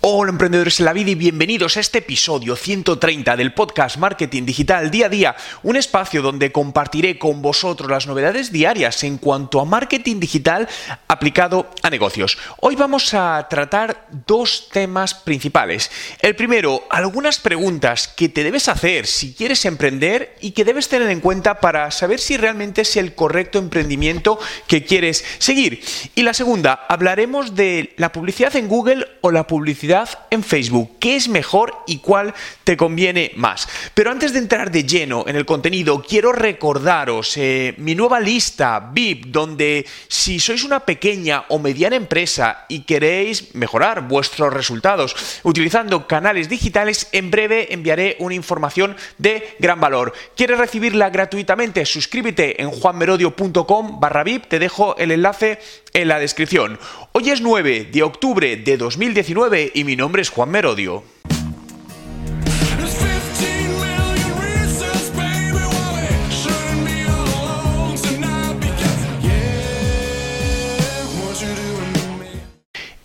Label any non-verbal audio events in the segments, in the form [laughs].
Hola emprendedores en la vida y bienvenidos a este episodio 130 del podcast Marketing Digital Día a Día, un espacio donde compartiré con vosotros las novedades diarias en cuanto a marketing digital aplicado a negocios. Hoy vamos a tratar dos temas principales. El primero, algunas preguntas que te debes hacer si quieres emprender y que debes tener en cuenta para saber si realmente es el correcto emprendimiento que quieres seguir. Y la segunda, hablaremos de la publicidad en Google o la publicidad en Facebook. ¿Qué es mejor y cuál te conviene más? Pero antes de entrar de lleno en el contenido, quiero recordaros eh, mi nueva lista VIP, donde si sois una pequeña o mediana empresa y queréis mejorar vuestros resultados utilizando canales digitales, en breve enviaré una información de gran valor. ¿Quieres recibirla gratuitamente? Suscríbete en juanmerodio.com barra VIP, te dejo el enlace en la descripción. Hoy es 9 de octubre de 2019 y mi nombre es Juan Merodio.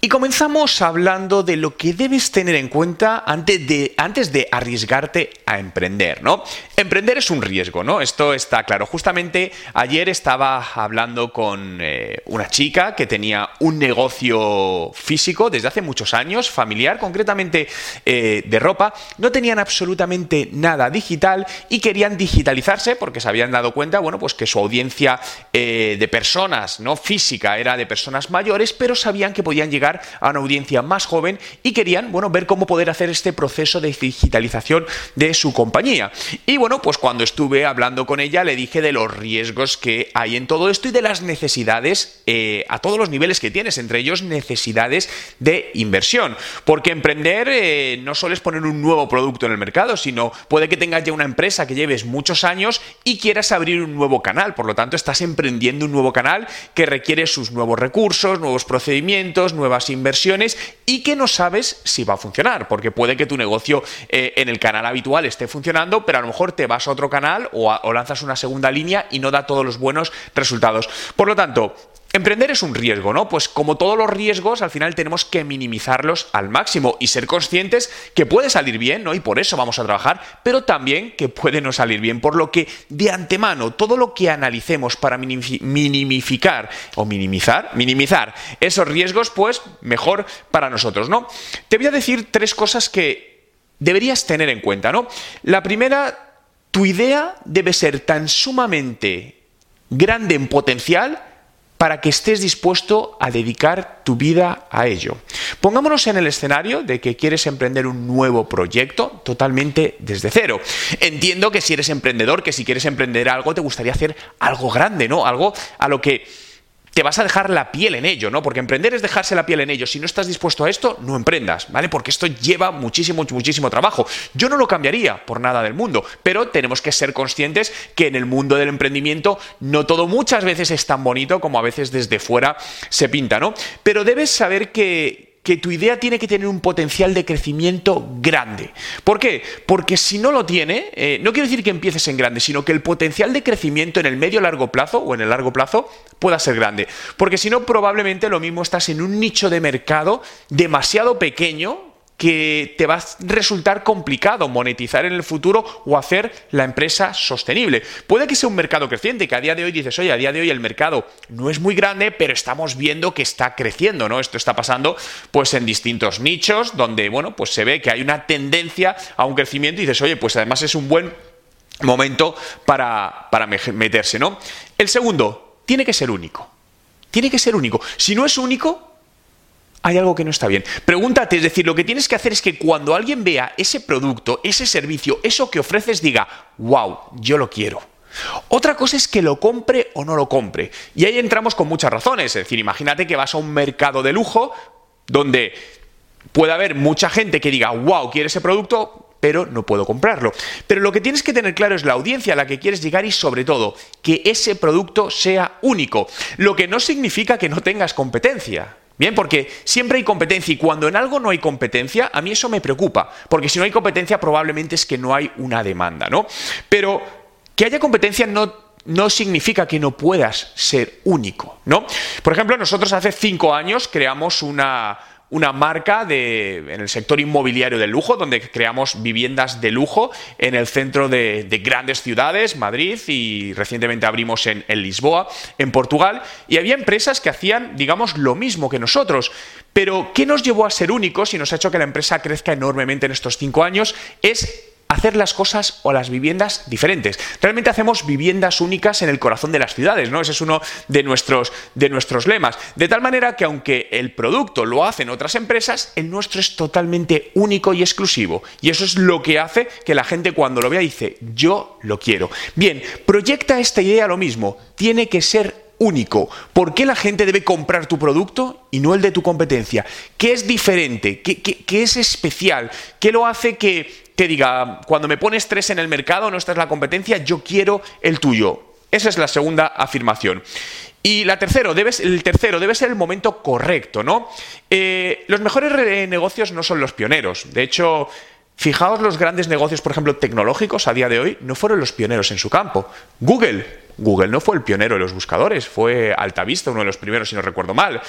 Y comenzamos hablando de lo que debes tener en cuenta antes de, antes de arriesgarte a emprender, ¿no? Emprender es un riesgo, ¿no? Esto está claro. Justamente ayer estaba hablando con eh, una chica que tenía un negocio físico desde hace muchos años, familiar, concretamente eh, de ropa. No tenían absolutamente nada digital y querían digitalizarse porque se habían dado cuenta, bueno, pues que su audiencia eh, de personas, no física, era de personas mayores, pero sabían que podían llegar a una audiencia más joven y querían, bueno, ver cómo poder hacer este proceso de digitalización de su compañía. Y bueno, pues cuando estuve hablando con ella le dije de los riesgos que hay en todo esto y de las necesidades eh, a todos los niveles que tienes, entre ellos necesidades de inversión. Porque emprender eh, no solo es poner un nuevo producto en el mercado, sino puede que tengas ya una empresa que lleves muchos años y quieras abrir un nuevo canal. Por lo tanto, estás emprendiendo un nuevo canal que requiere sus nuevos recursos, nuevos procedimientos, nuevas inversiones y que no sabes si va a funcionar, porque puede que tu negocio eh, en el canal habitual esté funcionando, pero a lo mejor te vas a otro canal o, o lanzas una segunda línea y no da todos los buenos resultados. Por lo tanto, Emprender es un riesgo, ¿no? Pues como todos los riesgos, al final tenemos que minimizarlos al máximo y ser conscientes que puede salir bien, ¿no? Y por eso vamos a trabajar, pero también que puede no salir bien, por lo que de antemano todo lo que analicemos para minimificar o minimizar, minimizar esos riesgos, pues mejor para nosotros, ¿no? Te voy a decir tres cosas que deberías tener en cuenta, ¿no? La primera, tu idea debe ser tan sumamente grande en potencial para que estés dispuesto a dedicar tu vida a ello. Pongámonos en el escenario de que quieres emprender un nuevo proyecto totalmente desde cero. Entiendo que si eres emprendedor, que si quieres emprender algo, te gustaría hacer algo grande, ¿no? Algo a lo que te vas a dejar la piel en ello, ¿no? Porque emprender es dejarse la piel en ello. Si no estás dispuesto a esto, no emprendas, ¿vale? Porque esto lleva muchísimo, muchísimo trabajo. Yo no lo cambiaría por nada del mundo, pero tenemos que ser conscientes que en el mundo del emprendimiento no todo muchas veces es tan bonito como a veces desde fuera se pinta, ¿no? Pero debes saber que, que tu idea tiene que tener un potencial de crecimiento grande. ¿Por qué? Porque si no lo tiene, eh, no quiero decir que empieces en grande, sino que el potencial de crecimiento en el medio largo plazo o en el largo plazo pueda ser grande. Porque si no, probablemente lo mismo estás en un nicho de mercado demasiado pequeño que te va a resultar complicado monetizar en el futuro o hacer la empresa sostenible. Puede que sea un mercado creciente, que a día de hoy dices, oye, a día de hoy el mercado no es muy grande, pero estamos viendo que está creciendo, ¿no? Esto está pasando pues en distintos nichos donde, bueno, pues se ve que hay una tendencia a un crecimiento y dices, oye, pues además es un buen momento para, para meterse, ¿no? El segundo, tiene que ser único. Tiene que ser único. Si no es único, hay algo que no está bien. Pregúntate, es decir, lo que tienes que hacer es que cuando alguien vea ese producto, ese servicio, eso que ofreces, diga, wow, yo lo quiero. Otra cosa es que lo compre o no lo compre. Y ahí entramos con muchas razones. Es decir, imagínate que vas a un mercado de lujo donde puede haber mucha gente que diga, wow, quiere ese producto, pero no puedo comprarlo. Pero lo que tienes que tener claro es la audiencia a la que quieres llegar y sobre todo que ese producto sea único, lo que no significa que no tengas competencia. Bien, porque siempre hay competencia y cuando en algo no hay competencia, a mí eso me preocupa, porque si no hay competencia probablemente es que no hay una demanda, ¿no? Pero que haya competencia no no significa que no puedas ser único, ¿no? Por ejemplo, nosotros hace cinco años creamos una, una marca de, en el sector inmobiliario de lujo, donde creamos viviendas de lujo en el centro de, grandes ciudades, Madrid, y recientemente abrimos en, en, Lisboa, en Portugal, y había empresas que hacían, digamos, lo mismo que nosotros. Pero, ¿qué nos llevó a ser únicos y nos ha hecho que la empresa crezca enormemente en estos cinco años? Es hacer las cosas o las viviendas diferentes. Realmente hacemos viviendas únicas en el corazón de las ciudades, ¿no? Ese es uno de nuestros, de nuestros lemas. De tal manera que aunque el producto lo hacen otras empresas, el nuestro es totalmente único y exclusivo. Y eso es lo que hace que la gente cuando lo vea dice, yo lo quiero. Bien, proyecta esta idea lo mismo. Tiene que ser único. ¿Por qué la gente debe comprar tu producto y no el de tu competencia? ¿Qué es diferente? ¿Qué, qué es especial? ¿Qué lo hace que que diga, cuando me pones tres en el mercado, no esta es la competencia, yo quiero el tuyo. Esa es la segunda afirmación. Y la tercero, debe, el tercero debe ser el momento correcto, ¿no? Eh, los mejores negocios no son los pioneros. De hecho, fijaos los grandes negocios, por ejemplo, tecnológicos a día de hoy, no fueron los pioneros en su campo. Google Google no fue el pionero de los buscadores, fue Altavista uno de los primeros, si no recuerdo mal.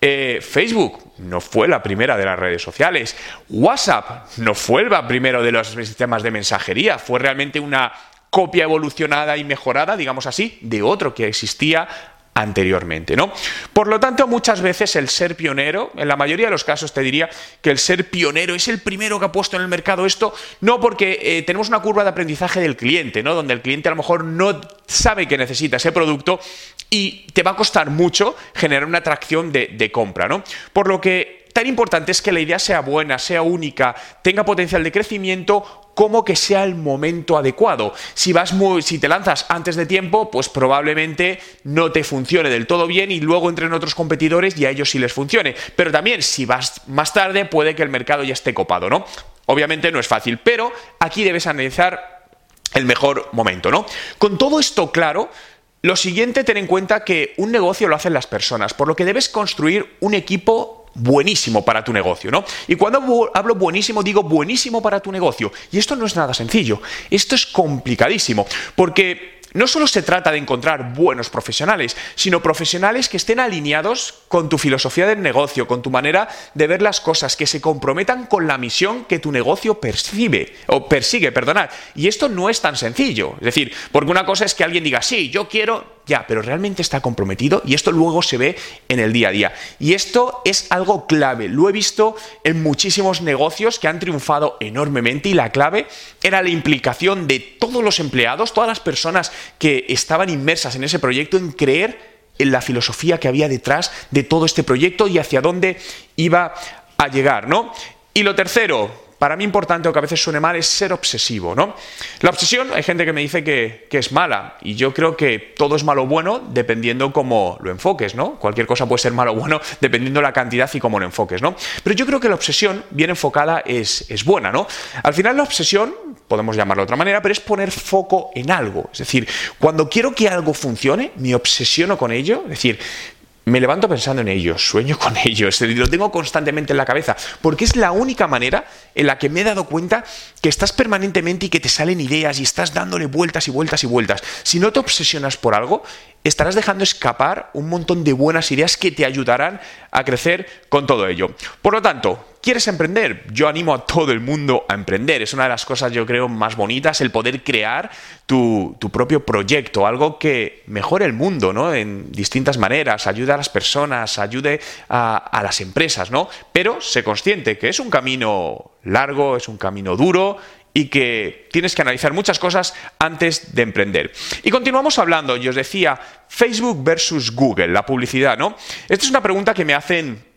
Eh, Facebook no fue la primera de las redes sociales. WhatsApp no fue el primero de los sistemas de mensajería, fue realmente una copia evolucionada y mejorada, digamos así, de otro que existía anteriormente, ¿no? Por lo tanto, muchas veces el ser pionero, en la mayoría de los casos te diría que el ser pionero es el primero que ha puesto en el mercado esto, no porque eh, tenemos una curva de aprendizaje del cliente, ¿no? Donde el cliente a lo mejor no sabe que necesita ese producto y te va a costar mucho generar una atracción de, de compra, ¿no? Por lo que tan importante es que la idea sea buena, sea única, tenga potencial de crecimiento como que sea el momento adecuado. Si vas muy, si te lanzas antes de tiempo, pues probablemente no te funcione del todo bien y luego entren otros competidores y a ellos sí les funcione. Pero también si vas más tarde, puede que el mercado ya esté copado, ¿no? Obviamente no es fácil, pero aquí debes analizar el mejor momento, ¿no? Con todo esto claro, lo siguiente, ten en cuenta que un negocio lo hacen las personas, por lo que debes construir un equipo buenísimo para tu negocio, ¿no? Y cuando hablo buenísimo, digo buenísimo para tu negocio. Y esto no es nada sencillo, esto es complicadísimo, porque no solo se trata de encontrar buenos profesionales, sino profesionales que estén alineados con tu filosofía del negocio, con tu manera de ver las cosas, que se comprometan con la misión que tu negocio percibe o persigue, perdonad. Y esto no es tan sencillo, es decir, porque una cosa es que alguien diga, "Sí, yo quiero ya, pero realmente está comprometido y esto luego se ve en el día a día. Y esto es algo clave. Lo he visto en muchísimos negocios que han triunfado enormemente y la clave era la implicación de todos los empleados, todas las personas que estaban inmersas en ese proyecto en creer en la filosofía que había detrás de todo este proyecto y hacia dónde iba a llegar, ¿no? Y lo tercero, para mí importante o que a veces suene mal es ser obsesivo, ¿no? La obsesión, hay gente que me dice que, es mala y yo creo que todo es malo o bueno dependiendo cómo lo enfoques, ¿no? Cualquier cosa puede ser malo o bueno [laughs] dependiendo la cantidad y cómo lo enfoques, ¿no? Pero yo creo que la obsesión bien enfocada es, es buena, ¿no? Al final la obsesión, podemos llamarlo de otra manera, pero es poner foco en algo. Es decir, cuando quiero que algo funcione, me obsesiono con ello, es decir, me levanto pensando en ellos, sueño con [laughs] ellos, lo tengo constantemente en la cabeza, porque es la única manera en la que me he dado cuenta que estás permanentemente y que te salen ideas y estás dándole vueltas y vueltas y vueltas. Si no te obsesionas por algo, estarás dejando escapar un montón de buenas ideas que te ayudarán a crecer con todo ello. Por lo tanto, ¿quieres emprender? Yo animo a todo el mundo a emprender. Es una de las cosas, yo creo, más bonitas, el poder crear tu, propio proyecto, algo que mejore el mundo, ¿no? En distintas maneras, ayude a las personas, ayude a, a las empresas, ¿no? Pero sé consciente que es un camino largo, es un camino duro y que tienes que analizar muchas cosas antes de emprender. Y continuamos hablando, y os decía, Facebook versus Google, la publicidad, ¿no? Esta es una pregunta que me hacen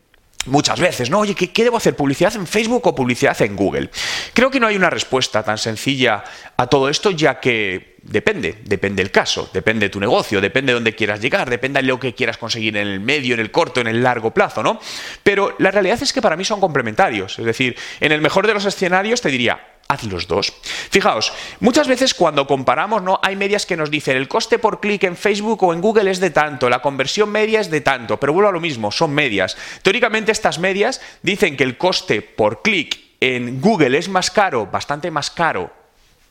muchas veces, ¿no? Oye, ¿qué, debo hacer? ¿Publicidad en Facebook o publicidad en Google? Creo que no hay una respuesta tan sencilla a todo esto, ya que depende, depende el caso, depende de tu negocio, depende de dónde quieras llegar, depende de lo que quieras conseguir en el medio, en el corto, en el largo plazo, ¿no? Pero la realidad es que para mí son complementarios, es decir, en el mejor de los escenarios te diría, haz los dos. Fijaos, muchas veces cuando comparamos, ¿no? Hay medias que nos dicen el coste por clic en Facebook o en Google es de tanto, la conversión media es de tanto, pero vuelvo a lo mismo, son medias. Teóricamente estas medias dicen que el coste por clic en Google es más caro, bastante más caro,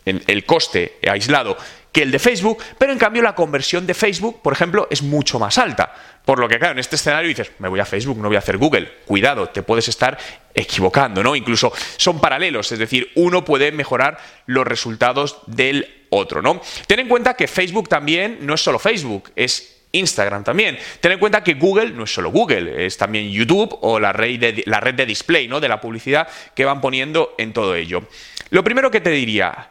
el coste aislado que el de Facebook, pero en cambio la conversión de Facebook, por ejemplo, es mucho más alta. Por lo que, claro, en este escenario dices, me voy a Facebook, no voy a hacer Google. Cuidado, te puedes estar equivocando, ¿no? Incluso son paralelos, es decir, uno puede mejorar los resultados del otro, ¿no? Ten en cuenta que Facebook también no es solo Facebook, es Instagram también. Ten en cuenta que Google no es solo Google, es también YouTube o la red de, la red de display, ¿no? De la publicidad que van poniendo en todo ello. Lo primero que te diría,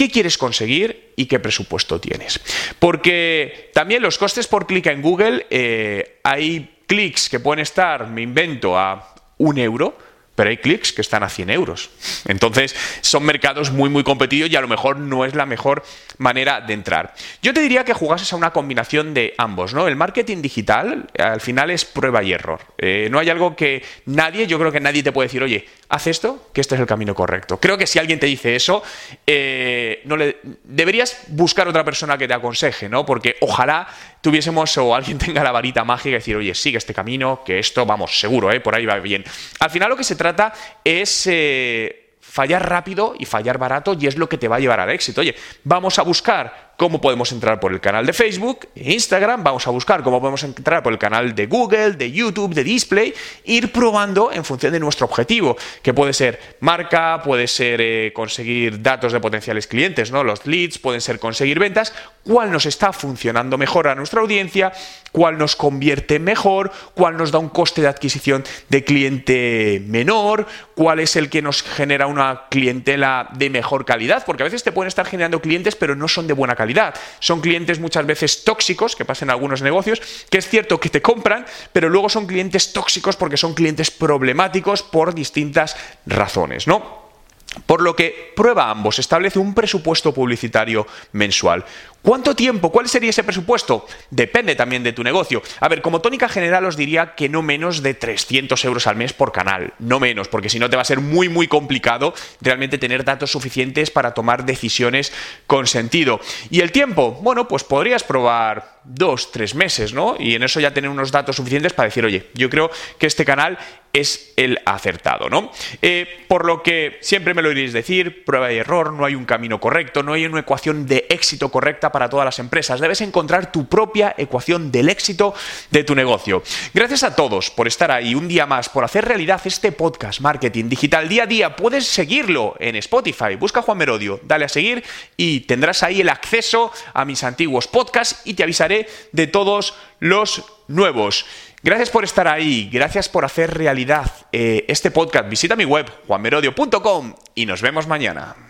¿Qué quieres conseguir y qué presupuesto tienes? Porque también los costes por clic en Google, eh, hay clics que pueden estar, me invento, a un euro, pero hay clics que están a 100 euros. Entonces, son mercados muy, muy competidos y a lo mejor no es la mejor manera de entrar. Yo te diría que jugases a una combinación de ambos, ¿no? El marketing digital al final es prueba y error. Eh, no hay algo que nadie, yo creo que nadie te puede decir, oye, haz esto, que este es el camino correcto. Creo que si alguien te dice eso, eh, no le, deberías buscar otra persona que te aconseje, ¿no? Porque ojalá tuviésemos o alguien [laughs] tenga la varita mágica y decir, oye, sigue este camino, que esto, vamos, seguro, ¿eh? por ahí va bien. Al final lo que se trata es... Eh, fallar rápido y fallar barato y es lo que te va a llevar al éxito. Oye, vamos a buscar cómo podemos entrar por el canal de Facebook, Instagram, vamos a buscar cómo podemos entrar por el canal de Google, de YouTube, de Display, ir probando en función de nuestro objetivo, que puede ser marca, puede ser eh, conseguir datos de potenciales clientes, ¿no? Los leads, pueden ser conseguir ventas, cuál nos está funcionando mejor a nuestra audiencia, cuál nos convierte mejor, cuál nos da un coste de adquisición de cliente menor, cuál es el que nos genera una clientela de mejor calidad, porque a veces te pueden estar generando clientes pero no son de buena calidad son clientes muchas veces tóxicos, que pasan en algunos negocios, que es cierto que te compran, pero luego son clientes tóxicos porque son clientes problemáticos por distintas razones, ¿no? Por lo que prueba ambos, establece un presupuesto publicitario mensual. ¿Cuánto tiempo? ¿Cuál sería ese presupuesto? Depende también de tu negocio. A ver, como tónica general os diría que no menos de 300 euros al mes por canal, no menos, porque si no te va a ser muy muy complicado realmente tener datos suficientes para tomar decisiones con sentido. ¿Y el tiempo? Bueno, pues podrías probar dos, tres meses, ¿no? Y en eso ya tener unos datos suficientes para decir, oye, yo creo que este canal es el acertado, ¿no? Eh, por lo que siempre me lo iréis decir, prueba y error, no hay un camino correcto, no hay una ecuación de éxito correcta para todas las empresas. Debes encontrar tu propia ecuación del éxito de tu negocio. Gracias a todos por estar ahí un día más, por hacer realidad este podcast Marketing Digital día a día. Puedes seguirlo en Spotify. Busca Juan Merodio, dale a seguir y tendrás ahí el acceso a mis antiguos podcasts y te avisaré de todos los nuevos. Gracias por estar ahí, gracias por hacer realidad eh, este podcast. Visita mi web, juanmerodio.com y nos vemos mañana.